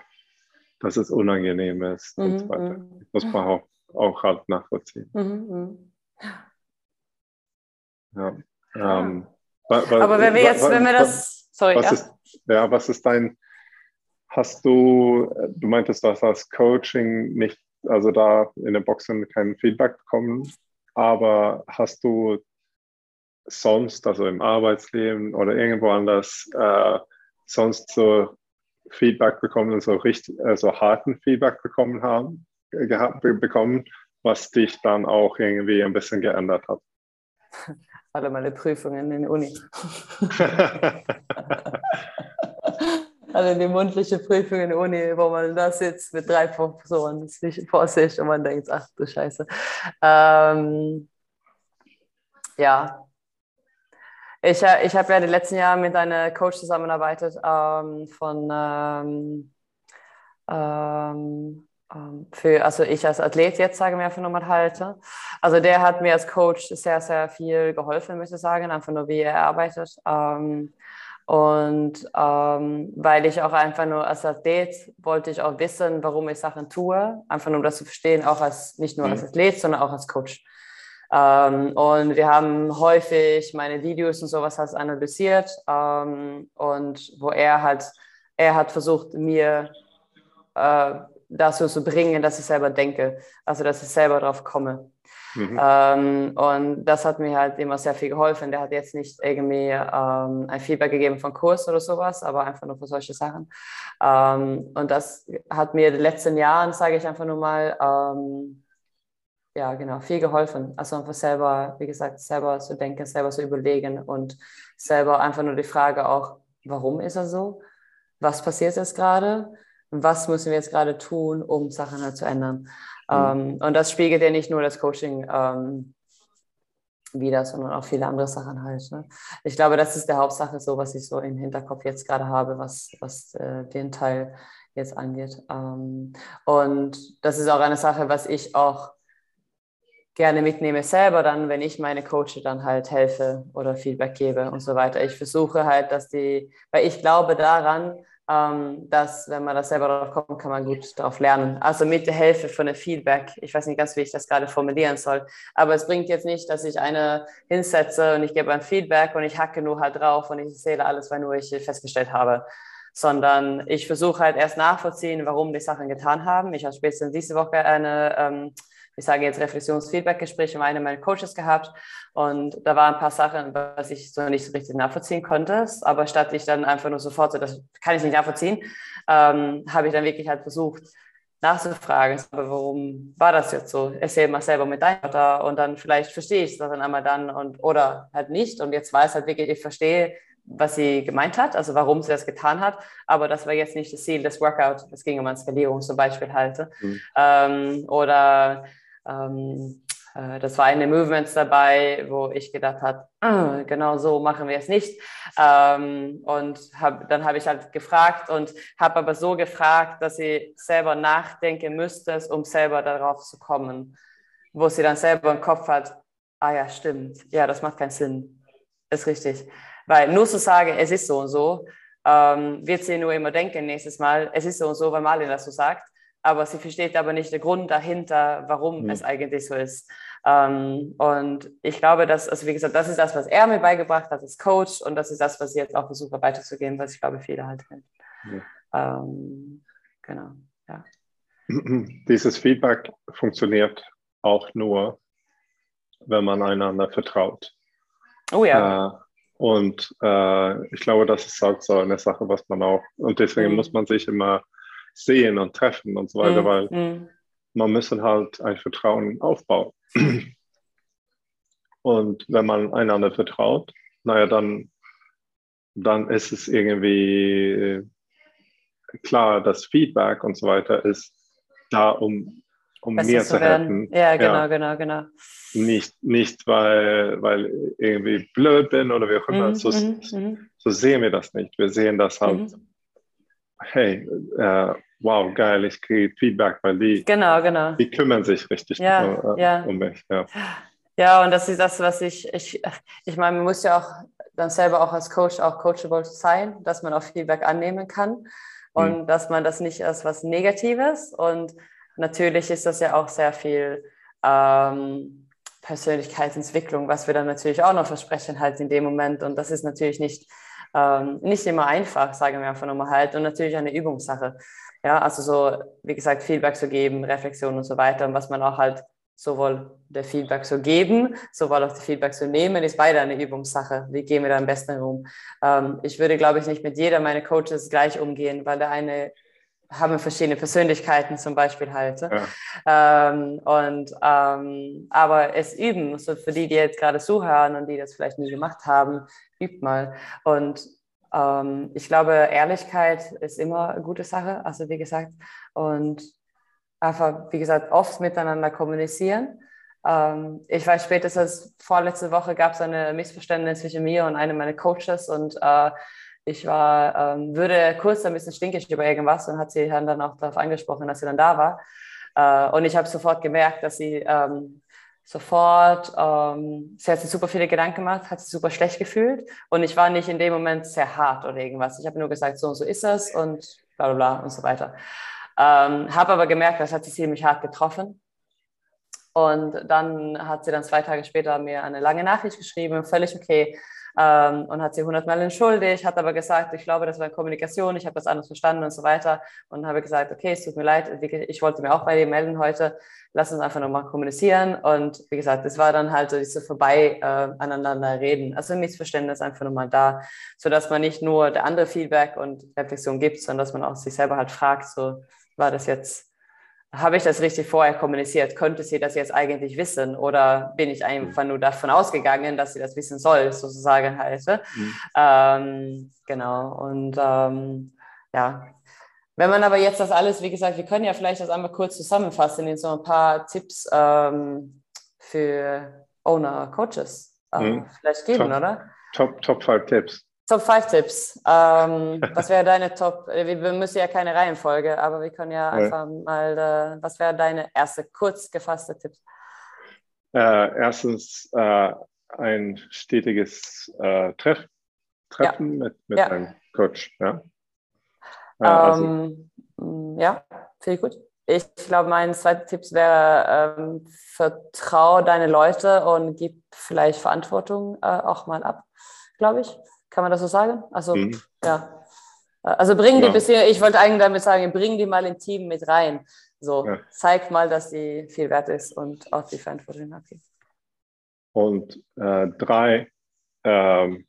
dass es unangenehm ist mhm, und so weiter. Das mhm. muss man auch, auch halt nachvollziehen. Mhm, mhm. Ja. Ähm, Aber wenn wir jetzt, wenn wir das, sorry, was ja. Ist, ja, was ist dein, hast du, du meintest, hast als Coaching nicht, also da in der Boxen kein Feedback bekommen, aber hast du sonst, also im Arbeitsleben oder irgendwo anders, äh, sonst so Feedback bekommen, so richtig, äh, so harten Feedback bekommen haben, gehabt, bekommen, was dich dann auch irgendwie ein bisschen geändert hat? [LAUGHS] alle meine Prüfungen in der Uni. [LAUGHS] [LAUGHS] alle die mündliche Prüfung in der Uni, wo man da sitzt mit drei Professoren vor sich und man denkt, ach du Scheiße. Ähm, ja, ich, ich habe ja die letzten Jahre mit einer Coach zusammengearbeitet ähm, von ähm, ähm, ähm, für, also ich als Athlet jetzt sage mir einfach nur mal halte. Also der hat mir als Coach sehr, sehr viel geholfen, möchte ich sagen, einfach nur wie er arbeitet. Ähm, und ähm, weil ich auch einfach nur als Athlet wollte ich auch wissen, warum ich Sachen tue, einfach nur um das zu verstehen, auch als nicht nur als mhm. Athlet, sondern auch als Coach. Ähm, und wir haben häufig meine Videos und sowas halt analysiert ähm, und wo er halt, er hat versucht, mir äh, dazu zu bringen, dass ich selber denke, also dass ich selber drauf komme. Mhm. Ähm, und das hat mir halt immer sehr viel geholfen. Der hat jetzt nicht irgendwie ähm, ein Feedback gegeben von Kurs oder sowas, aber einfach nur für solche Sachen. Ähm, und das hat mir in den letzten Jahren, sage ich einfach nur mal, ähm, ja, genau, viel geholfen. Also einfach selber, wie gesagt, selber zu denken, selber zu überlegen und selber einfach nur die Frage auch, warum ist er so? Was passiert jetzt gerade? Was müssen wir jetzt gerade tun, um Sachen halt zu ändern? Mhm. Ähm, und das spiegelt ja nicht nur das Coaching ähm, wieder, sondern auch viele andere Sachen halt. Ne? Ich glaube, das ist der Hauptsache so, was ich so im Hinterkopf jetzt gerade habe, was, was äh, den Teil jetzt angeht. Ähm, und das ist auch eine Sache, was ich auch gerne mitnehme selber dann, wenn ich meine Coache dann halt helfe oder Feedback gebe und so weiter. Ich versuche halt, dass die, weil ich glaube daran, ähm, dass wenn man das selber drauf kommt, kann man gut darauf lernen. Also mit der Hilfe von einem Feedback. Ich weiß nicht ganz, wie ich das gerade formulieren soll, aber es bringt jetzt nicht, dass ich eine hinsetze und ich gebe ein Feedback und ich hacke nur halt drauf und ich erzähle alles, weil nur ich festgestellt habe sondern ich versuche halt erst nachvollziehen, warum die Sachen getan haben. Ich habe spätestens diese Woche eine ähm, ich sage jetzt Reflexions-Feedback-Gespräch mit einem meiner Coaches gehabt und da waren ein paar Sachen, was ich so nicht so richtig nachvollziehen konnte. Aber statt ich dann einfach nur sofort so, das kann ich nicht nachvollziehen, ähm, habe ich dann wirklich halt versucht nachzufragen, aber warum war das jetzt so? Erzähl mal selber mit deinem Vater und dann vielleicht verstehe ich das dann einmal dann und oder halt nicht und jetzt weiß halt wirklich, ich verstehe, was sie gemeint hat, also warum sie das getan hat, aber das war jetzt nicht das Ziel des Workout, es ging um eine Skalierung zum Beispiel halt. Mhm. Ähm, oder ähm, äh, das war eine Movements dabei, wo ich gedacht habe, ah, genau so machen wir es nicht. Ähm, und hab, dann habe ich halt gefragt und habe aber so gefragt, dass sie selber nachdenken müsste, um selber darauf zu kommen, wo sie dann selber im Kopf hat, ah ja, stimmt, ja, das macht keinen Sinn, ist richtig. Weil nur zu sagen, es ist so und so, ähm, wird sie nur immer denken nächstes Mal, es ist so und so, weil Marlene das so sagt aber sie versteht aber nicht den Grund dahinter, warum mhm. es eigentlich so ist. Ähm, und ich glaube, dass, also wie gesagt, das ist das, was er mir beigebracht hat als Coach und das ist das, was ich jetzt auch versuche weiterzugeben, was ich glaube, viele halt kennen. Ja. Ähm, genau, ja. [CLEARS THROAT] Dieses Feedback funktioniert auch nur, wenn man einander vertraut. Oh ja. Äh, und äh, ich glaube, das ist halt so eine Sache, was man auch, und deswegen mhm. muss man sich immer sehen und treffen und so weiter, mm, weil mm. man müssen halt ein Vertrauen aufbauen. [CLEARS THROAT] Und wenn man einander vertraut, naja, dann, dann ist es irgendwie klar, das Feedback und so weiter ist da, um, um mir zu helfen. Ja, genau, ja. genau, genau. Nicht, nicht weil, weil ich irgendwie blöd bin oder wie auch immer. Mm, so, mm, so sehen wir das nicht. Wir sehen das halt mhm hey, äh, wow, geil, ich kriege Feedback, weil die, genau, genau. die kümmern sich richtig ja, um, äh, ja. um mich. Ja. ja, und das ist das, was ich, ich, ich meine, man muss ja auch dann selber auch als Coach auch coachable sein, dass man auch Feedback annehmen kann und mhm. dass man das nicht als was Negatives und natürlich ist das ja auch sehr viel ähm, Persönlichkeitsentwicklung, was wir dann natürlich auch noch versprechen halt in dem Moment und das ist natürlich nicht ähm, nicht immer einfach, sagen wir einfach nochmal halt, und natürlich eine Übungssache. Ja, also so, wie gesagt, Feedback zu geben, Reflexion und so weiter, und was man auch halt sowohl der Feedback zu geben, sowohl auch der Feedback zu nehmen, ist beide eine Übungssache. Wie gehen wir da am besten um? Ähm, ich würde, glaube ich, nicht mit jeder meiner Coaches gleich umgehen, weil der eine haben verschiedene Persönlichkeiten zum Beispiel halt. Ja. Ähm, und ähm, aber es üben, so für die, die jetzt gerade zuhören und die das vielleicht nie gemacht haben, übt mal. Und ähm, ich glaube, Ehrlichkeit ist immer eine gute Sache, also wie gesagt. Und einfach, wie gesagt, oft miteinander kommunizieren. Ähm, ich weiß spätestens vorletzte Woche gab es eine Missverständnis zwischen mir und einem meiner Coaches und äh, ich war, ähm, würde kurz ein bisschen stinkig über irgendwas und hat sie dann auch darauf angesprochen, dass sie dann da war. Äh, und ich habe sofort gemerkt, dass sie ähm, sofort, ähm, sie hat sich super viele Gedanken gemacht, hat sich super schlecht gefühlt und ich war nicht in dem Moment sehr hart oder irgendwas. Ich habe nur gesagt, so und so ist es und bla bla bla und so weiter. Ähm, habe aber gemerkt, das hat sie ziemlich hart getroffen. Und dann hat sie dann zwei Tage später mir eine lange Nachricht geschrieben, völlig okay. Ähm, und hat sie hundertmal entschuldigt, hat aber gesagt, ich glaube, das war Kommunikation, ich habe das anders verstanden und so weiter. Und habe gesagt, okay, es tut mir leid, ich wollte mir auch bei dir melden heute, lass uns einfach nochmal kommunizieren. Und wie gesagt, es war dann halt so diese vorbei äh, aneinander reden, also ein Missverständnis einfach nochmal da, sodass man nicht nur der andere Feedback und Reflexion gibt, sondern dass man auch sich selber halt fragt, so war das jetzt habe ich das richtig vorher kommuniziert? Könnte sie das jetzt eigentlich wissen? Oder bin ich einfach nur davon ausgegangen, dass sie das wissen soll, sozusagen halt? Ne? Mhm. Ähm, genau. Und ähm, ja, wenn man aber jetzt das alles, wie gesagt, wir können ja vielleicht das einmal kurz zusammenfassen in so ein paar Tipps ähm, für Owner, Coaches äh, mhm. vielleicht geben, top, oder? Top, top five Tipps. Top 5 Tipps. Ähm, [LAUGHS] was wäre deine Top? Äh, wir müssen ja keine Reihenfolge, aber wir können ja einfach mal, äh, was wäre deine erste kurz gefasste Tipp? Äh, erstens äh, ein stetiges äh, Treff, Treffen ja. mit, mit ja. einem Coach. Ja, äh, also. ähm, ja finde ich gut. Ich glaube, mein zweiter Tipp wäre, ähm, vertraue deine Leute und gib vielleicht Verantwortung auch mal ab, glaube ich. Kann man das so sagen? Also, mhm. ja. Also bring die ja. bisschen, ich wollte eigentlich damit sagen, bring die mal im Team mit rein. So, ja. zeig mal, dass die viel wert ist und auch die Verantwortung hat. Und äh, drei, ähm,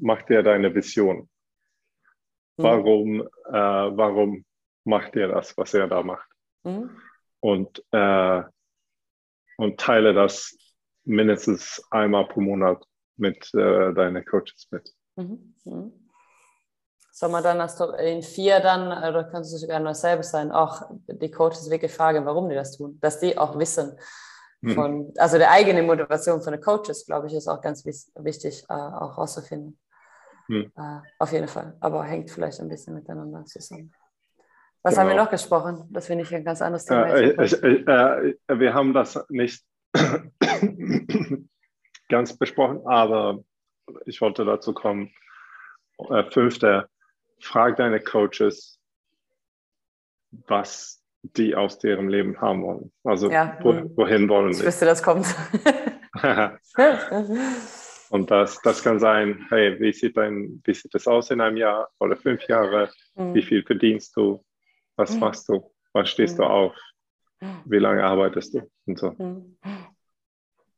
mach dir deine Vision. Mhm. Warum, äh, warum macht ihr das, was er da macht? Mhm. Und, äh, und teile das mindestens einmal pro Monat mit äh, deinen Coaches mit. Mhm. Mhm. Soll man dann in vier dann, oder kannst du sogar noch selber sein, auch die Coaches wirklich fragen, warum die das tun, dass die auch wissen. Mhm. Von, mhm. Also die eigene Motivation von den Coaches, glaube ich, ist auch ganz wichtig, äh, auch herauszufinden. Mhm. Äh, auf jeden Fall. Aber hängt vielleicht ein bisschen miteinander zusammen. Was genau. haben wir genau. noch gesprochen? Das finde ich ein ganz anderes Thema. Äh, äh, äh, wir haben das nicht ganz besprochen, aber ich wollte dazu kommen. Äh, fünfte, frag deine Coaches, was die aus ihrem Leben haben wollen. Also ja, wo, hm. wohin wollen sie? Ich wüsste, das kommt. [LAUGHS] Und das, das kann sein, hey, wie sieht, dein, wie sieht das aus in einem Jahr oder fünf Jahre? Mhm. Wie viel verdienst du? Was mhm. machst du? Was stehst mhm. du auf? Wie lange arbeitest du? Und so.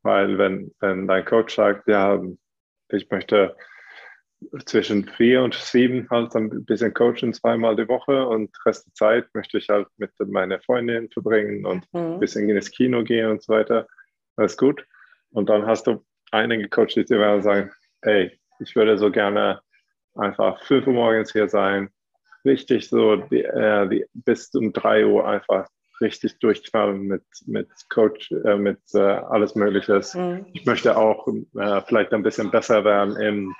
Weil wenn, wenn dein Coach sagt, ja, ich möchte zwischen vier und sieben halt ein bisschen coachen, zweimal die Woche und Rest der Zeit möchte ich halt mit meiner Freundin verbringen und mhm. ein bisschen ins Kino gehen und so weiter. Das ist gut. Und dann hast du einige Coaches, die werden sagen, hey, ich würde so gerne einfach fünf Uhr morgens hier sein, richtig so die, äh, die, bis um drei Uhr einfach richtig durchknallen mit, mit Coach, äh, mit äh, alles Mögliche. Mhm. Ich möchte auch äh, vielleicht ein bisschen besser werden in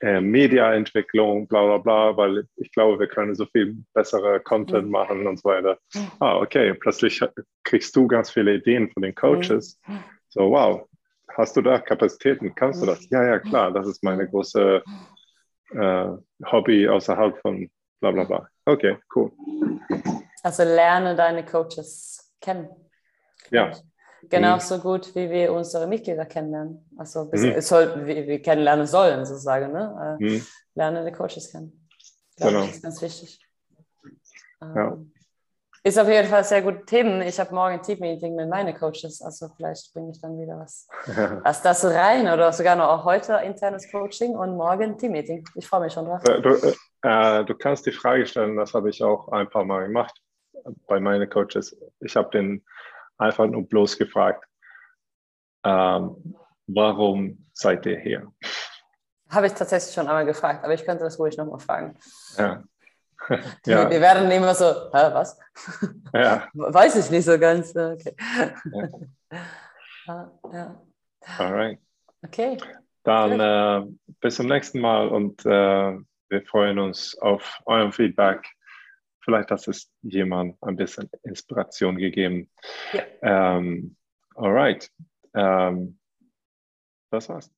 äh, Mediaentwicklung, bla bla bla, weil ich glaube, wir können so viel bessere Content mhm. machen und so weiter. Mhm. Ah, okay, plötzlich kriegst du ganz viele Ideen von den Coaches. Mhm. So, wow, hast du da Kapazitäten? Kannst du das? Ja, ja, klar, das ist meine große äh, Hobby außerhalb von bla bla bla. Okay, cool. Also lerne deine Coaches kennen. Ja. Genauso mhm. gut, wie wir unsere Mitglieder kennenlernen. Also mhm. soll, wie wir kennenlernen sollen, sozusagen. Ne? Äh, mhm. Lerne die Coaches kennen. Genau. Das ist ganz wichtig. Ja. Ähm, ist auf jeden Fall sehr gute Themen. Ich habe morgen ein Team-Meeting mit meinen Coaches, also vielleicht bringe ich dann wieder was, [LAUGHS] was das rein oder sogar noch auch heute internes Coaching und morgen Team-Meeting. Ich freue mich schon drauf. Äh, du, äh, du kannst die Frage stellen, das habe ich auch ein paar Mal gemacht bei meinen Coaches. Ich habe den einfach nur bloß gefragt, ähm, warum seid ihr hier? Habe ich tatsächlich schon einmal gefragt, aber ich könnte das ruhig nochmal fragen. Ja. [LAUGHS] ja. Wir werden immer so, hä, was? Ja. [LAUGHS] Weiß ich nicht so ganz. Okay. Ja. [LAUGHS] ja. Alright. Okay. Dann äh, bis zum nächsten Mal und äh, wir freuen uns auf euren Feedback. Vielleicht hat es jemand ein bisschen Inspiration gegeben. Ja. Ähm, alright. Ähm, das war's.